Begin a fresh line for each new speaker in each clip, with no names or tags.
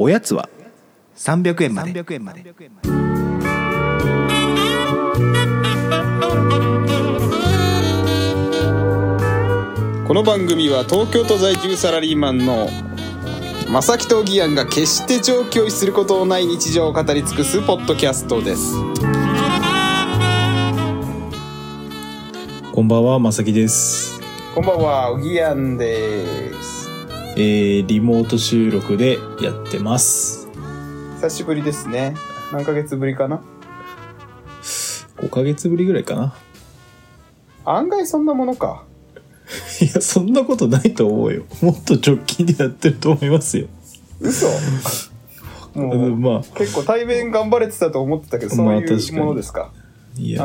おやつは300円まで。
この番組は東京都在住サラリーマンの正木と義安が決して上京することのない日常を語り尽くすポッドキャストです。
こんばんは、まさきです。
こんばんは義安です
えー、リモート収録でやってます。
久しぶりですね何ヶ月ぶりかな
？5ヶ月ぶりぐらいかな。
案外そんなものか
いや、そんなことないと思うよ。もっと直近でやってると思いますよ。
嘘？もう、
うんまあ、
結構対面頑張れてたと思ってたけどそういうものですか？
いや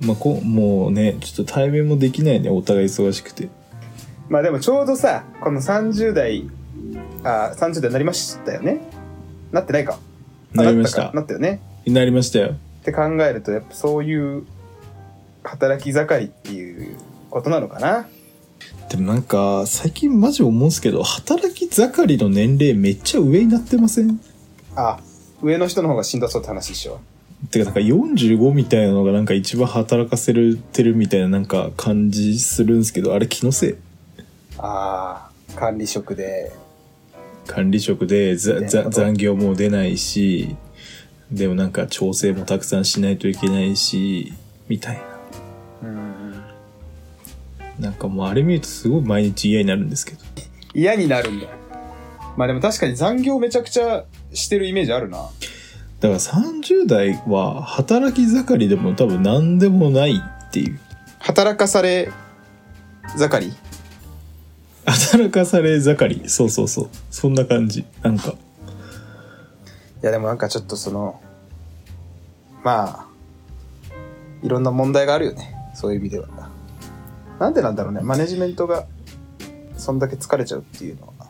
まあこ、もうね、ちょっと対面もできないね、お互い忙しくて。
まあでもちょうどさこの30代あ30代になりましたよね？なってないか？あ
なりました。
なったか？なったよね？
なりましたよ。
って考えるとやっぱそういう働き盛りっていうことなのかな？
でもなんか、最近マジ思うんすけど、働き盛りの年齢めっちゃ上になってません？
あ上の人の方がしんどそうって話でしょ。
てかなんか45みたいなのがなんか一番働かせてるみたいななんか感じするんですけど、あれ気のせい？
ああ管理職で。
管理職で残業も出ないしでもなんか調整もたくさんしないといけないしみたい
うん
ななんかもうあれ見るとすごい毎日嫌になるんですけど。
嫌になるんだ。まあでも確かに残業めちゃくちゃしてるイメージあるな。
だから30代は働き盛りでも多分何でもないっていう。
働かされ盛り？
働かされ盛り。そうそうそう。そんな感じ。なんか。
いやでもなんかちょっとそのまあいろんな問題があるよね。そういう意味では。なんでなんだろうね。マネジメントがそんだけ疲れちゃうっていうのは。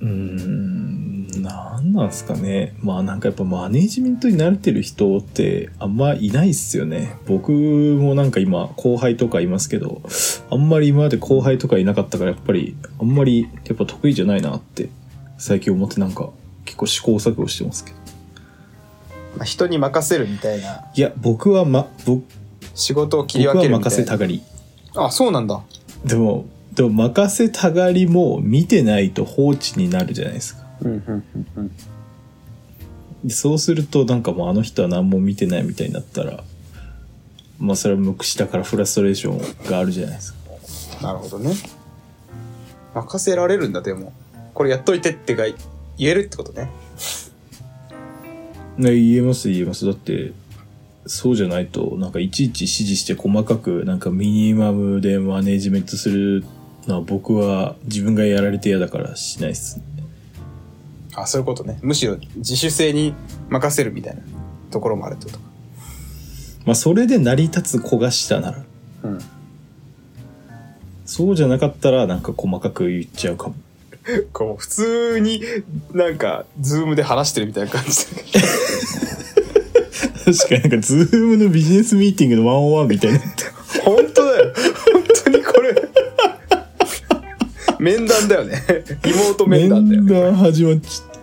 うーんなんなんすかね。まあなんかやっぱマネジメントに慣れてる人ってあんまいないっすよね。僕もなんか今後輩とかいますけどあんまり今まで後輩とかいなかったからやっぱりあんまりやっぱ得意じゃないなって最近思ってなんか結構試行錯誤してますけど。
まあ、人に任せるみたいな。い
や僕はま僕
仕事を切り
僕は
分ける
任せたがり。
あそうなんだ。
でもでも任せたがりも見てないと放置になるじゃないですかそうするとなんかもうあの人は何も見てないみたいになったらまあそれは無口だからフラストレーションがあるじゃないですか。
なるほどね。任せられるんだでも。これやっといてってが言えるってことね。
ね言えます言えます。だってそうじゃないとなんかいちいち指示して細かくなんかミニマムでマネジメントするのは僕は自分がやられて嫌だからしないっすね
あそういうことね。むしろ自主性に任せるみたいな。ところもあるってことか。
まあそれで成り立つ焦がしたなら。
うん。
そうじゃなかったらなんか細かく言っちゃうかも。
こう普通になんか Zoom で話してるみたいな感じ。で
確かになんか Zoom のビジネスミーティングの one on one みたいにな。
本当だよ面談だよね。リモート面談だよね。
面談始まっちゃった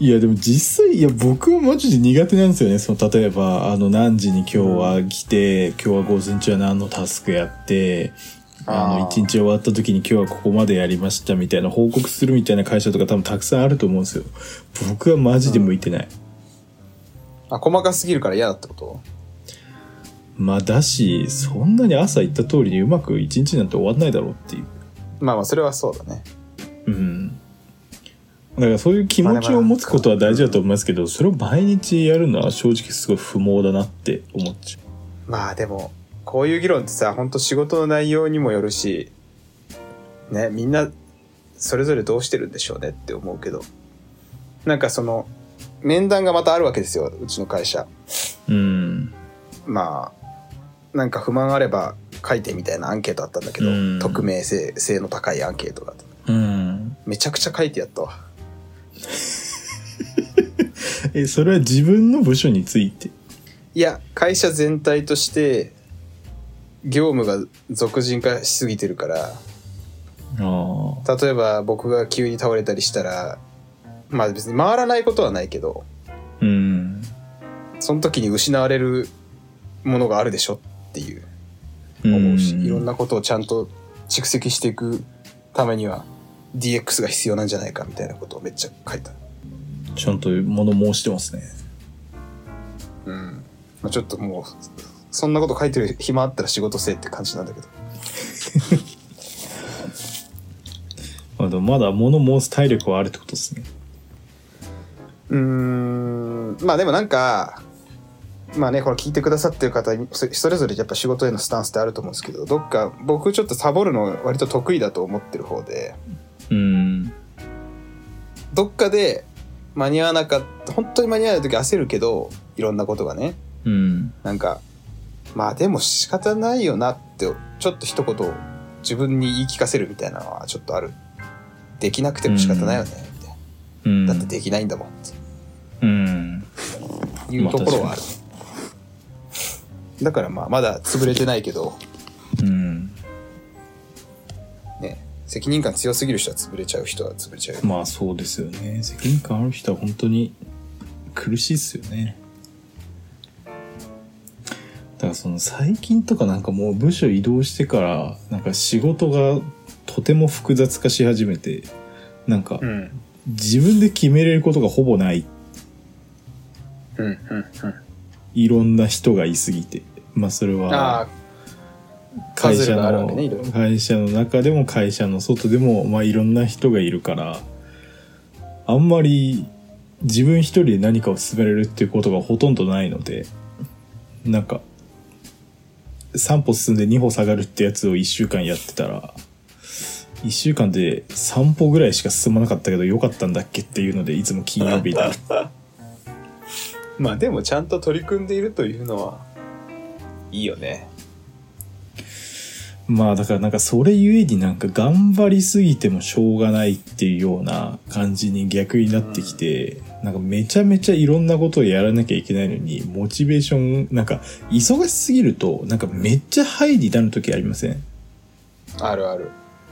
いやでも実際いや僕はマジで苦手なんですよね。その例えばあの何時に今日は来て、今日は午前中は何のタスクやってあの
あー
一日終わった時に今日はここまでやりましたみたいな報告するみたいな会社とか多分たくさんあると思うんですよ。僕はマジで向いてない、
あ細かすぎるから嫌だってこと？
まあだしそんなに朝言った通りにうまく一日なんて終わんないだろうっていう
まあまあそれはそうだね。
うん。だからそういう気持ちを持つことは大事だと思いますけどそれを毎日やるのは正直すごい不毛だなって思っちゃ
まあでもこういう議論ってさ本当仕事の内容にもよるしねみんなそれぞれどうしてるんでしょうねって思うけど。なんかその面談がまたあるわけですようちの会社。
ううん。
まあなんか不満あれば書いてみたいなアンケートあったんだけど、
うん。
匿名性性の高いアンケートがあった。
うん。
めちゃくちゃ書いてやったわ。
えそれは自分の部署について？
いや会社全体として業務が俗人化しすぎてるから例えば僕が急に倒れたりしたらまあ別に回らないことはないけど
うん。
その時に失われるものがあるでしょっていう思うし、いろんなことをちゃんと蓄積していくためには DX が必要なんじゃないかみたいなことをめっちゃ書いた。
ちゃんと物申してますね
うん。まあ、ちょっともう、そんなこと書いてる暇あったら仕事せえって感じなんだけど。
まあでもまだ物申す体力はあるってことですね
うーん。まあでもなんか、まあね、これ聞いてくださってる方、そそれぞれやっぱ仕事へのスタンスってあると思うんですけど、どっか僕ちょっとサボるの割と得意だと思ってる方で、
うん
どっかで間に合わなかった、本当に間に合わない時焦るけど、いろんなことがね、
うん
なんか、まあでも仕方ないよなって、ちょっと一言自分に言い聞かせるみたいなのはちょっとある。できなくても仕方ないよね、みたい
うん
な。だってできないんだもんっ
うん
ていうところはある。だからまあまだ潰れてないけど、
うん
ね、責任感強すぎる人は潰れちゃう人は潰れちゃうよ。
まあそうですよね責任感ある人は本当に苦しいっすよねだからその最近とかなんかもう部署移動してからなんか仕事がとても複雑化し始めてなんか
うん。
自分で決めれることがほぼない
うん、うん、うん。
いろんな人がいすぎてまあそれ
あ
は会社の。会社の中でも会社の外でもまあいろんな人がいるからあんまり自分一人で何かを進めれるっていうことがほとんどないのでなんか3歩進んで2歩下がるってやつを1週間やってたら1週間で3歩ぐらいしか進まなかったけどよかったんだっけっていうのでいつも金曜日になる
まあでもちゃんと取り組んでいるというのはいいよね。
まあだからなんかそれゆえになんか頑張りすぎてもしょうがないっていうような感じに逆になってきて、なんかめちゃめちゃいろんなことをやらなきゃいけないのに、モチベーション、なんか忙しすぎるとなんかめっちゃハイになる時ありません？
あるある。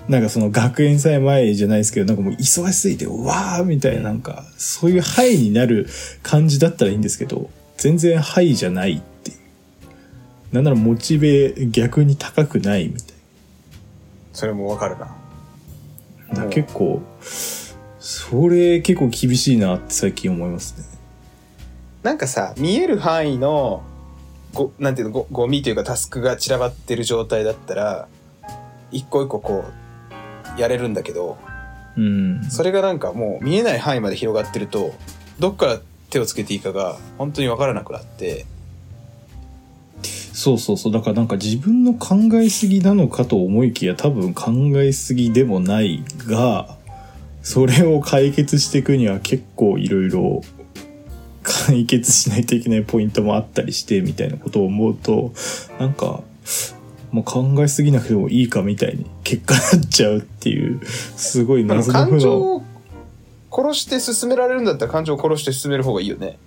なんかその学園祭前じゃないですけど、なんかもう忙しすぎて、うわーみたいななんか、そういうハイになる感じだったらいいんですけど、全然ハイじゃないっていう。なんならモチベ逆に高くないみたいな。
それもわかるな。
結構それ結構厳しいなって最近思いますね
なんかさ、見える範囲の、ご、なんていうの、ご、ゴミというかタスクが散らばってる状態だったら、一個一個こう、やれるんだけど、
うん。
それがなんかもう見えない範囲まで広がってると、どっから手をつけていいかが本当にわからなくなって、
そうそうそう。だからなんか自分の考えすぎなのかと思いきや多分考えすぎでもないがそれを解決していくには結構いろいろ解決しないといけないポイントもあったりしてみたいなことを思うとなんかもう考えすぎなくてもいいかみたいに結果なっちゃうっていうすごい
まあ
謎の。
感情
の
を殺して進められるんだったら感情を殺して進める方がいいよね。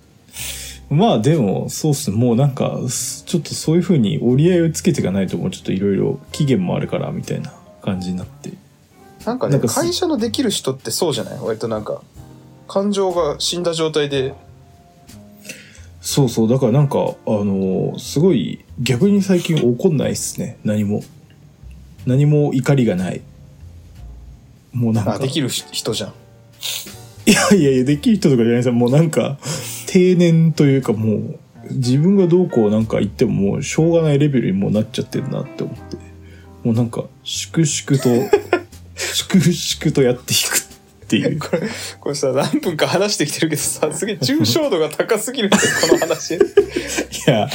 まあでもそうっす。ねもうなんかすちょっとそういう風に折り合いをつけていかないともうちょっといろいろ期限もあるからみたいな感じになって。
なんかね
なんかす
会社のできる人ってそうじゃない？割となんか、感情が死んだ状態で、
そうそうだからなんかあのすごい逆に最近怒んないっすね。何も。何も怒りがない。もうなんか。
あ、できる人じゃん。
いやいやいやできる人とかじゃないですよ。もうなんか定年というかもう自分がどうこうなんか言ってももうしょうがないレベルにもうなっちゃってるなって思って。もうなんか粛々と 粛々とやっていくっていう。
これ、これさ、何分か話してきてるけどさ、すげえ抽象度が高すぎるんだよ、この話。
いや、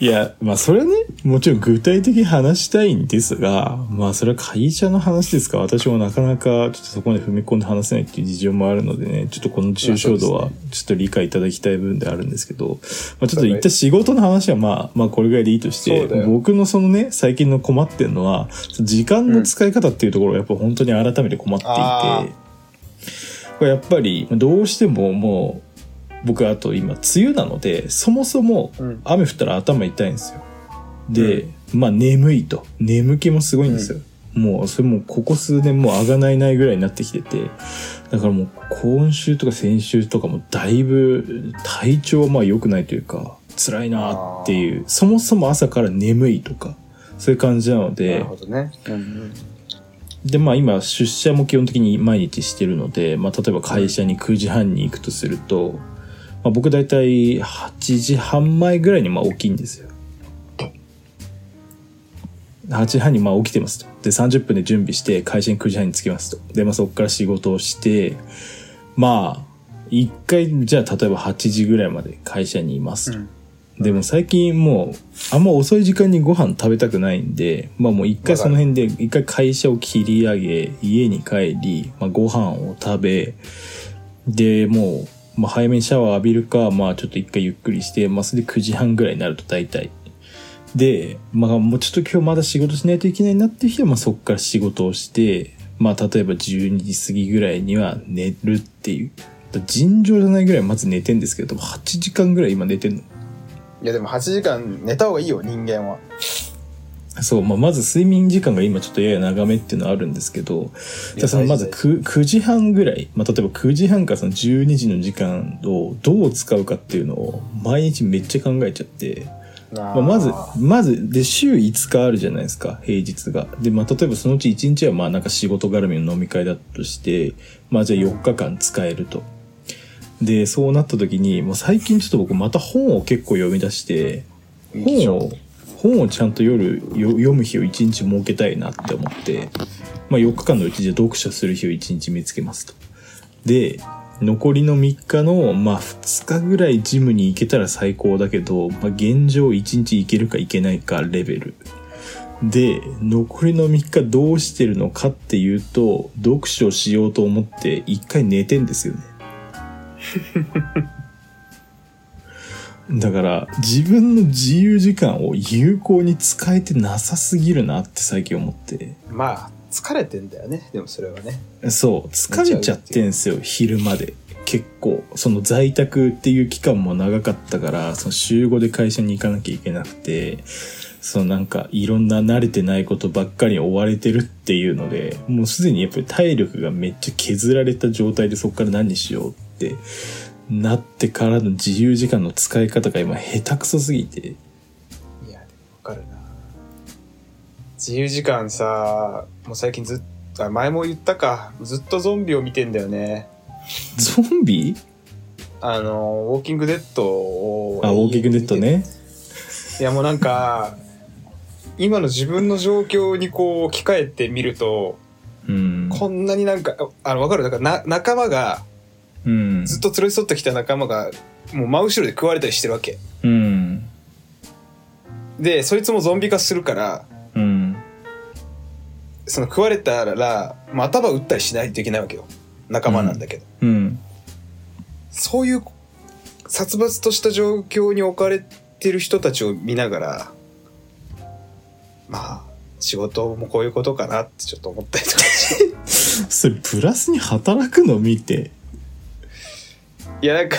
いや、まあそれはね、もちろん具体的に話したいんですが、まあそれは会社の話ですか？ら、私もなかなかちょっとそこまで踏み込んで話せないっていう事情もあるのでね、ちょっとこの抽象度はちょっと理解いただきたい部分であるんですけど、まあちょっと一旦仕事の話はまあ、まあこれぐらいでいいとして僕のそのね、最近の困ってるのは、時間の使い方っていうところがやっぱ本当に改めて困っていて、
あ
これやっぱりどうしてももう僕あと今梅雨なのでそもそも
うん。
雨降ったら頭痛いんですよ。で、まあ眠いと。眠気もすごいんですよ、もうそれもここ数年もう上がないないぐらいになってきてて。だからもう今週とか先週とかもだいぶ体調はまあ良くないというか辛いなっていう。そもそも朝から眠いとかそういう感じなの
な
で
るほどね。うんうん
でまあ今出社も基本的に毎日してるので、まあ、例えば会社に9時半に行くとすると、まあ、僕大体8時半前ぐらいにまあ起きんですよ。8時半にまあ起きてますと。で、30分で準備して会社に9時半に着きますと。で、まあそこから仕事をして、まあ、一回、じゃあ例えば8時ぐらいまで会社にいますと。
うん
でも最近もうあんま遅い時間にご飯食べたくないんでまあもう一回その辺で一回会社を切り上げ家に帰り、まあ、ご飯を食べでもう、まあ、早めにシャワー浴びるかまあちょっと一回ゆっくりして、まあ、それで9時半ぐらいになると大体。でまあもうちょっと今日まだ仕事しないといけないなっていう日はまあそこから仕事をしてまあ例えば12時過ぎぐらいには寝るっていう。尋常じゃないぐらいまず寝てんですけど8時間ぐらい今寝てんの
いやでも8時間寝た方がいいよ人間は。
そう、まあ、まず睡眠時間が今ちょっとやや長めっていうのはあるんですけど、じゃあそのまず 9, 9時半ぐらい、まあ、例えば9時半からその12時の時間をどう使うかっていうのを毎日めっちゃ考えちゃって、まあ、まず、まず、で、週5日あるじゃないですか、平日が。で、まあ、例えばそのうち1日はまあなんか仕事絡みの飲み会だとして、まあじゃあ4日間使えると。で、そうなった時に、もう最近ちょっと僕また本を結構読み出して、本を本をちゃんと夜よ読む日を1日設けたいなって思って、まあ、4日間のうちで読書する日を1日見つけますと。で残りの3日の、まあ、2日ぐらいジムに行けたら最高だけど、まあ、現状1日行けるか行けないかレベル。で残りの3日どうしてるのかっていうと読書しようと思って1回寝てんですよね。だから自分の自由時間を有効に使えてなさすぎるなって最近思って。
まあ疲れてんだよね。でもそれはね。
そう疲れちゃってんすよ昼まで。結構その在宅っていう期間も長かったからその週5で会社に行かなきゃいけなくてそのなんかいろんな慣れてないことばっかりに追われてるっていうのでもうすでにやっぱり体力がめっちゃ削られた状態でそこから何しようってなってからの自由時間の使い方が今下手くそすぎて。
いやわかるな。自由時間さもう最近ずっとあ前も言ったか。ずっとゾンビを見てんだよね。
ゾンビ？
あのウォーキングデッドを
あウォーキングデッドね。
いやもうなんか今の自分の状況にこう置き換えてみると
うん。
こんなになんかあの分かる？だからな仲間が
うん。
ずっと連れ添ってきた仲間がもう真後ろで食われたりしてるわけ。
うん。
でそいつもゾンビ化するから
うん。
その食われたら、まあ、頭打ったりしないといけないわけよ。仲間なんだけど、
うん。
そういう殺伐とした状況に置かれてる人たちを見ながらまあ仕事もこういうことかなってちょっと思ったりとかして。
それプラスに働くの？見て
いやなんか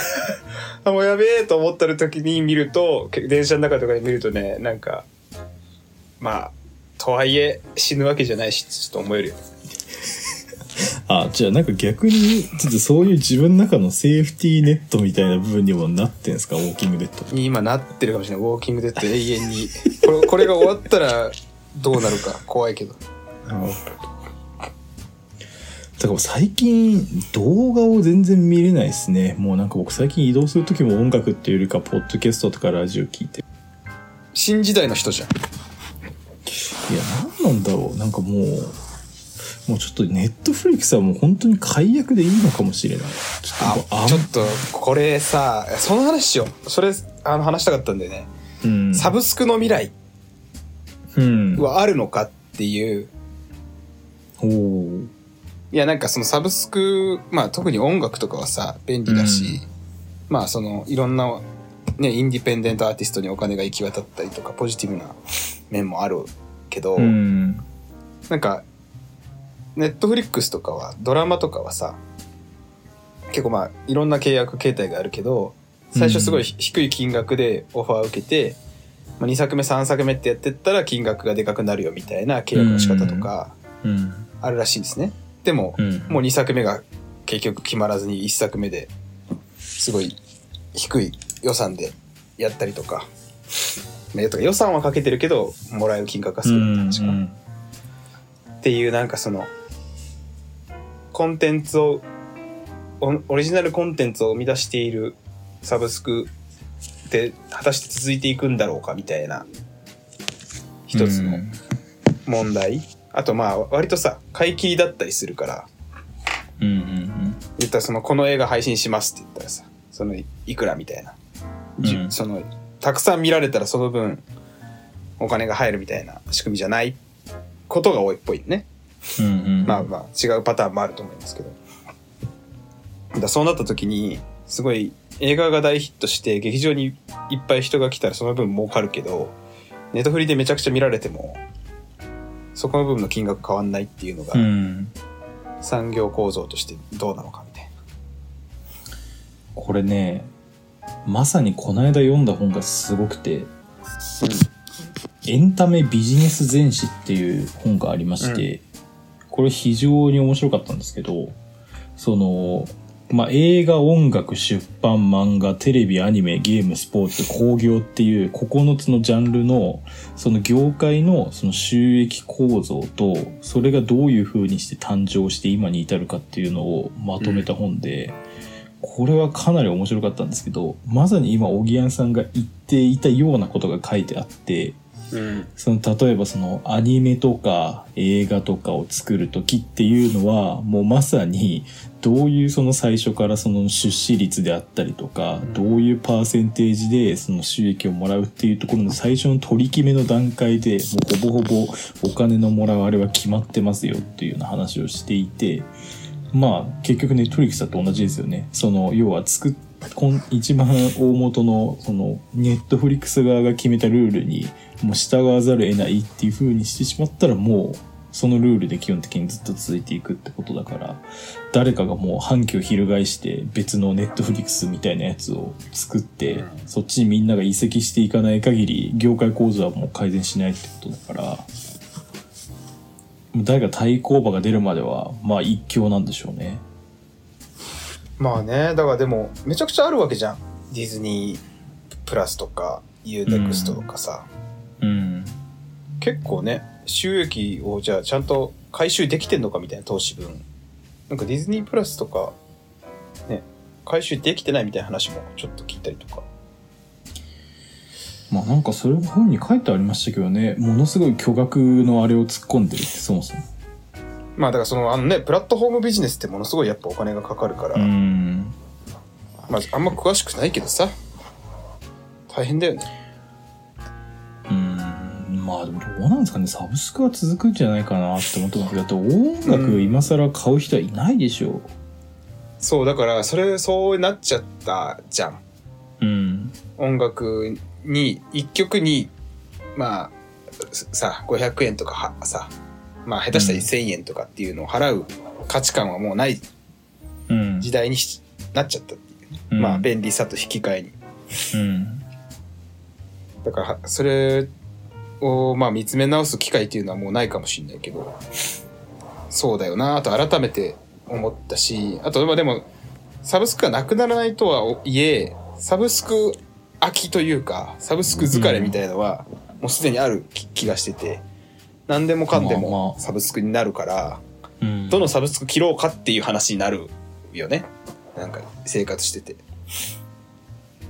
あ もうやべえと思ってる時に見るとけ電車の中とかで見るとねなんかまあとはいえ死ぬわけじゃないしちょっと思えるよ。
あじゃあなんか逆にちょっとそういう自分の中のセーフティーネットみたいな部分にもなってんすか？ウォーキングデッド
に今なってるかもしれない。ウォーキングデッド永遠に。これ これが終わったらどうなるか。怖いけど
だから最近動画を全然見れないですね。もうなんか僕最近移動する時も音楽っていうよりかポッドキャストとかラジオ聞いて。
新時代の人じゃん。
いや何なんだろう。なんかもうもうちょっとネットフリックスはもう本当に解約でいいのかもしれない。ちょっとあ
ちょっとこれさその話しよう。それあの話したかったんだよね、
うん。
サブスクの未来。
うん。
はあるのかっていう。
おー
いやなんかそのサブスクまあ特に音楽とかはさ便利だし、まあそのいろんなねインディペンデントアーティストにお金が行き渡ったりとかポジティブな面もあるけど、
うん。
なんかネットフリックスとかはドラマとかはさ結構まあいろんな契約形態があるけど最初すごいひ低い金額でオファーを受けて、まあ、2作目3作目ってやってったら金額がでかくなるよみたいな契約の仕方とか、
うん。
あるらしいんですねでも、
うん。
もう2作目が結局決まらずに1作目ですごい低い予算でやったりとか。ねとか予算はかけてるけどもらえる金額が少ない確かな。っていうなんかそのコンテンツをオオリジナルコンテンツを生み出しているサブスクって果たして続いていくんだろうかみたいな一つの問題、あとまあ割とさ買い切りだったりするから。
うんうん
言ったらそのこの映画配信しますって言ったらさそのいくらみたいな、じゅ
うん。
そのたくさん見られたらその分お金が入るみたいな仕組みじゃないことが多いっぽいね。
うんうん。うん
まあまあ違うパターンもあると思いますけど。だからそうなった時にすごい映画が大ヒットして劇場にいっぱい人が来たらその分儲かるけどネットフリでめちゃくちゃ見られてもそこの部分の金額変わんないっていうのが
うん。
産業構造としてどうなのかみたいな。
これねまさにこの間読んだ本がすごくて「エンタメビジネス全史」っていう本がありまして、これ非常に面白かったんですけどそのまあ、映画、音楽、出版、漫画、テレビ、アニメ、ゲーム、スポーツ、工業っていう9つのジャンルの、その業界のその収益構造と、それがどういう風にして誕生して今に至るかっていうのをまとめた本で、これはかなり面白かったんですけど、まさに今、おぎやんさんが言っていたようなことが書いてあって、
うん。
その例えばそのアニメとか映画とかを作る時っていうのはもうまさにどういうその最初からその出資率であったりとか
うん
どういうパーセンテージでその収益をもらうっていうところの最初の取り決めの段階でもうほぼほぼお金のもらうあれは決まってますよっていうような話をしていてまあ結局ネットフリックスだと同じですよね。その要は作っこん一番大元のそのネットフリックス側が決めたルールにもう従わざるを得ないっていう風にしてしまったらもうそのルールで基本的にずっと続いていくってことだから誰かがもう反旗を翻して別のネットフリックスみたいなやつを作って、
うん
そっちにみんなが移籍していかない限り業界構造はもう改善しないってことだから誰か対抗馬が出るまではまあ一強なんでしょうね。
まあね、だからでも、めちゃくちゃあるわけじゃん。ディズニープラスとか、UNEXT とかさ。
うん
結構ね、収益をじゃあちゃんと回収できてんのかみたいな投資分。なんかディズニープラスとか、ね、回収できてないみたいな話もちょっと聞いたりとか。
まあなんかそれも本に書いてありましたけどねものすごい巨額のあれを突っ込んでるってそもそも。
まあだからそのあのね、プラットフォームビジネスってものすごいやっぱお金がかかるから、
うん。
まああんま詳しくないけどさ、大変だよね。
うん。まあでもどうなんですかね。サブスクは続くんじゃないかなって思ってます。けどだって音楽今更買う人はいないでしょ。
そう、だからそれ、そうなっちゃったじゃん。
うん。
音楽に一曲にまあすさ500円とかはさまあ下手したら1,000円とかっていうのを払う価値観はもうない
うん。
時代にしなっちゃったっていう。
ん。
まあ便利さと引き換えに。
うん。
だからはそれをまあ見つめ直す機会っていうのはもうないかもしれないけどそうだよなと改めて思ったしあとまあでもサブスクがなくならないとはいえサブスク飽きというかサブスク疲れみたいのはもうすでにある気気がしてて何でもかんでもサブスクになるから
うん。
どのサブスク切ろうかっていう話になるよね。なんか生活してて。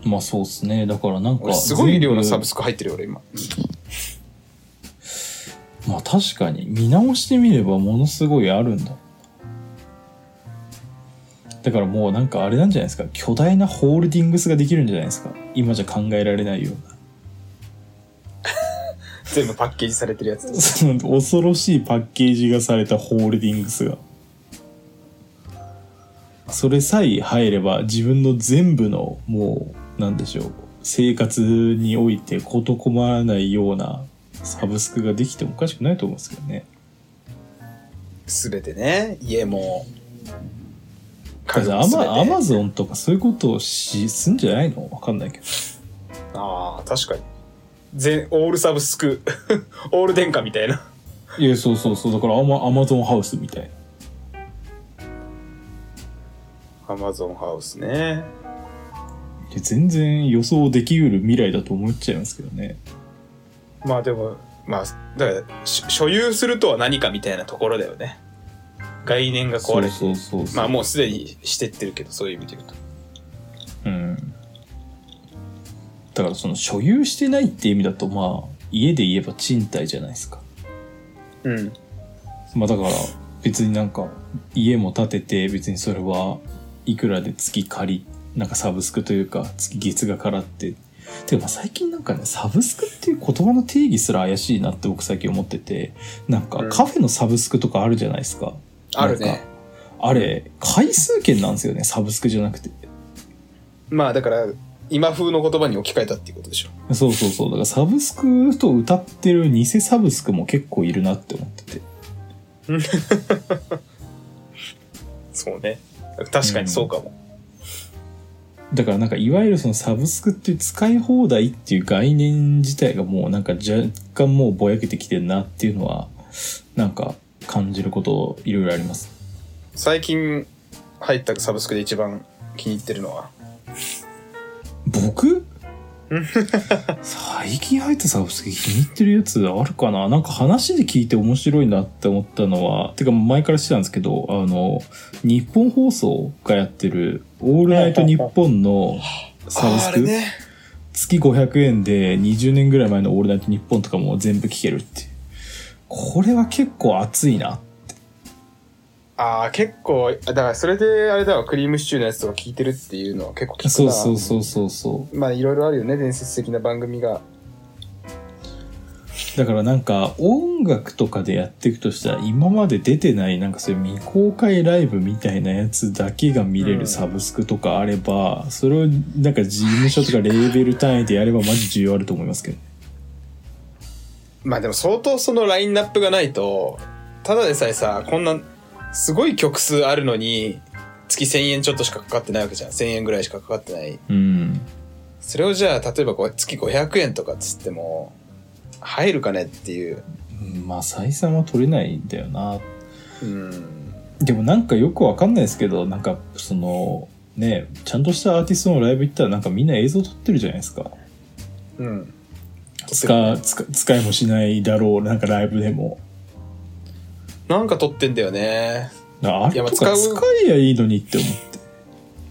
まあそうっすね。だからなんか
俺すごい量のサブ
ス
スク入ってるよ俺今、
クまあ確かに。見直してみればものすごいあるんだ。だからもうなんかあれなんじゃないですか。巨大なホールディングスができるんじゃないですか。今じゃ考えられないような
全部パッケージされてるやつ。
その恐ろしいパッケージがされたホールディングスが。それさえ入れば自分の全部のもうなんでしょう生活において事困らないようなサブスクができてもおかしくないと思うんですけどね。
全てね家も。
だってアマアマゾンとかそういうことをしすんじゃないの？わかんないけど。
ああ確かに全オールサブスク オール電化みたいな
いやそうそうそうだからアマアマゾンハウスみたいな
アマゾンハウスね。
で全然予想できうる未来だと思っちゃいますけどね
まあでも、まあ、だから、し所有するとは何かみたいなところだよね。概念が壊れて。
そうそうそうそう
まあもうすでにしてってるけど、そういう意味で言うと。
だからその所有してないって意味だとまあ家で言えば賃貸じゃないですか。
うん。
まあだから別になんか家も建てて別にそれはいくらで月借りなんかサブスクというか月月が払って。てかまあ最近なんかねサブスクっていう言葉の定義すら怪しいなって僕最近思っててなんか
うん。
カフェのサブスクとかあるじゃないですか、
あるね。
あれ回数券なんですよねサブスクじゃなくて。
まあだから、今風の言葉に置き換えたっていうことでしょ。
そうそうそうだからサブスクと歌ってる偽サブスクも結構いるなって思ってて
そうね。確かにそうかも。
だからなんかいわゆるそのサブスクっていう使い放題っていう概念自体がもうなんか若干もうぼやけてきてるなっていうのはなんか感じることいろいろあります。
最近入ったサブスクで一番気に入ってるのは？
僕？最近入ったサブスク気に入ってるやつあるかな？なんか話で聞いて面白いなって思ったのはてか前からしてたんですけどあの日本放送がやってる「オールナイトニッポン」のサブスク、
ね。
月500円で20年ぐらい前の「オールナイトニッポン」とかも全部聞けるって。いうこれは結構熱いな
ああ、結構、だからそれであれだわ、クリームシチューのやつとか聞いてるっていうのは結構聞くな。
そうそうそうそうそう
まあいろいろあるよね、伝説的な番組が。
だからなんか音楽とかでやっていくとしたら今まで出てないなんかそういう未公開ライブみたいなやつだけが見れ
うん
るサブスクとかあれば、それをなんか事務所とかレーベル単位でやればマジ需要あると思いますけど
まあでも相当そのラインナップがないと、ただでさえさ、こんな、すごい曲数あるのに、月1000円ちょっとしかかかってないわけじゃん。1000円ぐらいしかかかってない。
うん
それをじゃあ、例えばこう月500円とかっつっても、入るかねっていう。
まあ採算は取れないんだよな
うん。
でもなんかよくわかんないですけどなんかそのねちゃんとしたアーティストのライブ行ったらなんかみんな映像撮ってるじゃないですか
うん。
使使使いもしないだろうなんかライブでも
なんか撮ってんだよね。
あれとか
使
えやいいのにって思って。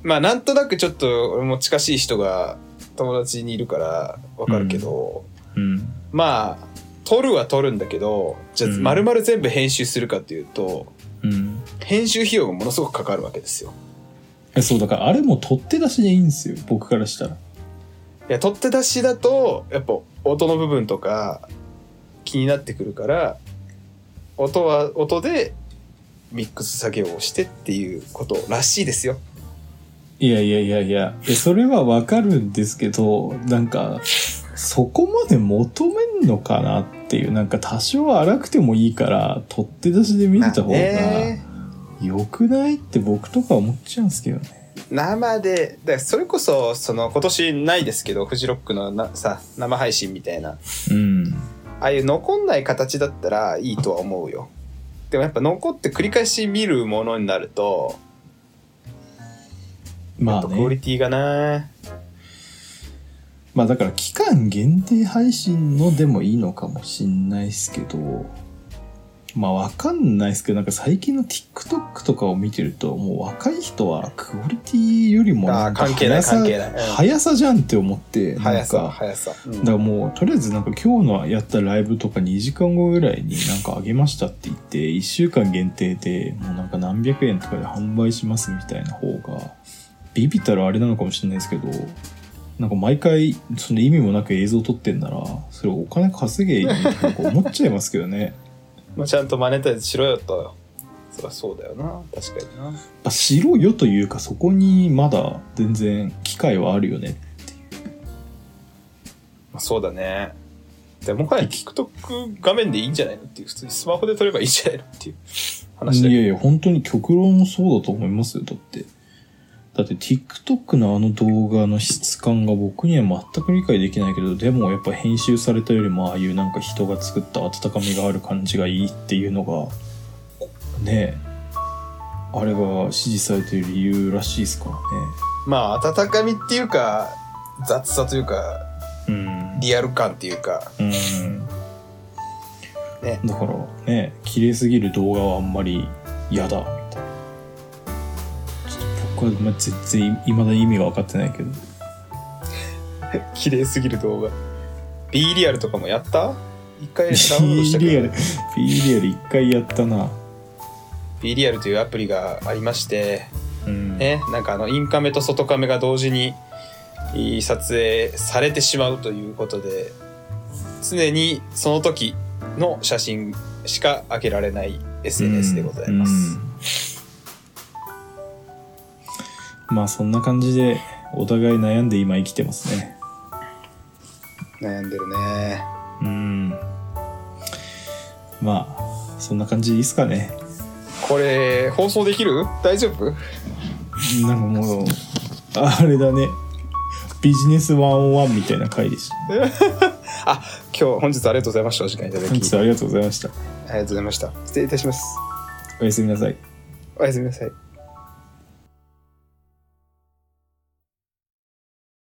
まあなんとなくちょっと俺も近しい人が友達にいるからわかるけど、
うん。
まあ撮るは撮るんだけどじゃあ
うん。
丸々全部編集するかっていうと、
うん。
編集費用がものすごくかかるわけですよ。
えそうだからあれも取って出しでいいんですよ僕からしたら。
いや取って出しだとやっぱ音の部分とか気になってくるから音は音でミックス作業をしてっていうことらしいですよ。
いやいやいやいやえそれはわかるんですけどなんかそこまで求めんのかなっていうなんか多少荒くてもいいから取って出しで見れた方が良くないって僕とか思っちゃうんですけどね。
生でだそれこそその今年ないですけどフジロックのなさ生配信みたいな。
うん
ああいう残んない形だったらいいとは思うよ。でもやっぱ残って繰り返し見るものになると
まあ
やっぱクオリ
ね
ティがな、
まあだから期間限定配信のでもいいのかもしんないですけどまあわかんないですけどなんか最近の TikTok とかを見てるともう若い人はクオリティよりもなんか
あー関係ない関係ない。うん。
速さじゃんって思ってなん
速さ
か
速さ、うん。
だからもうとりあえずなんか今日のやったライブとか2時間後ぐらいになんかあげましたって言って1週間限定でもうなんか何百円とかで販売しますみたいな方がビビったらあれなのかもしれないですけどなんか毎回その意味もなく映像撮ってんならそれお金稼げいいのにって僕思っちゃいますけどね
まあ、ちゃんとマネタイズしろよと。そりゃそうだよな。確かにな。
まあしろよというかそこにまだ全然機会はあるよね
まあ、そうだね。でもはや TikTok 画面でいいんじゃないのっていう。普通にスマホで撮ればいいんじゃないのっていう話だけど。
いやいや本当に極論そうだと思いますよだってだって TikTok のあの動画の質感が僕には全く理解できないけど、でもやっぱ編集されたよりもああいうなんか人が作った温かみがある感じがいいっていうのが、ねえ、あれが支持されてる理由らしいですからね。
まあ温かみっていうか雑さというか
うん。
リアル感っていうか
うん。
ね
だからね、綺麗すぎる動画はあんまり嫌だ、みたいな。ちょっと僕はまあ全然未だに意味が分かってないけど。
綺麗すぎる動画 B リアルとかもやった？一回ダウンロードした
B リアル、B リアル一回やったな。
B リアルというアプリがありまして
うん。
ねなんかあのインカメと外カメが同時にいい撮影されてしまうということで常にその時の写真しか開けられない SNS でございます、
うんまあそんな感じでお互い悩んで今生きてますね。
悩んでるね。
うん。まあそんな感じでいいっすかね。
これ放送できる？大丈夫？
なんかもうあれだね。ビジネス101みたいな回でした。
あ今日本日ありがとうございました。お時間いただき。
本日はありがとうございました。
ありがとうございました。失礼いたします。
おやすみなさい。
おやすみなさい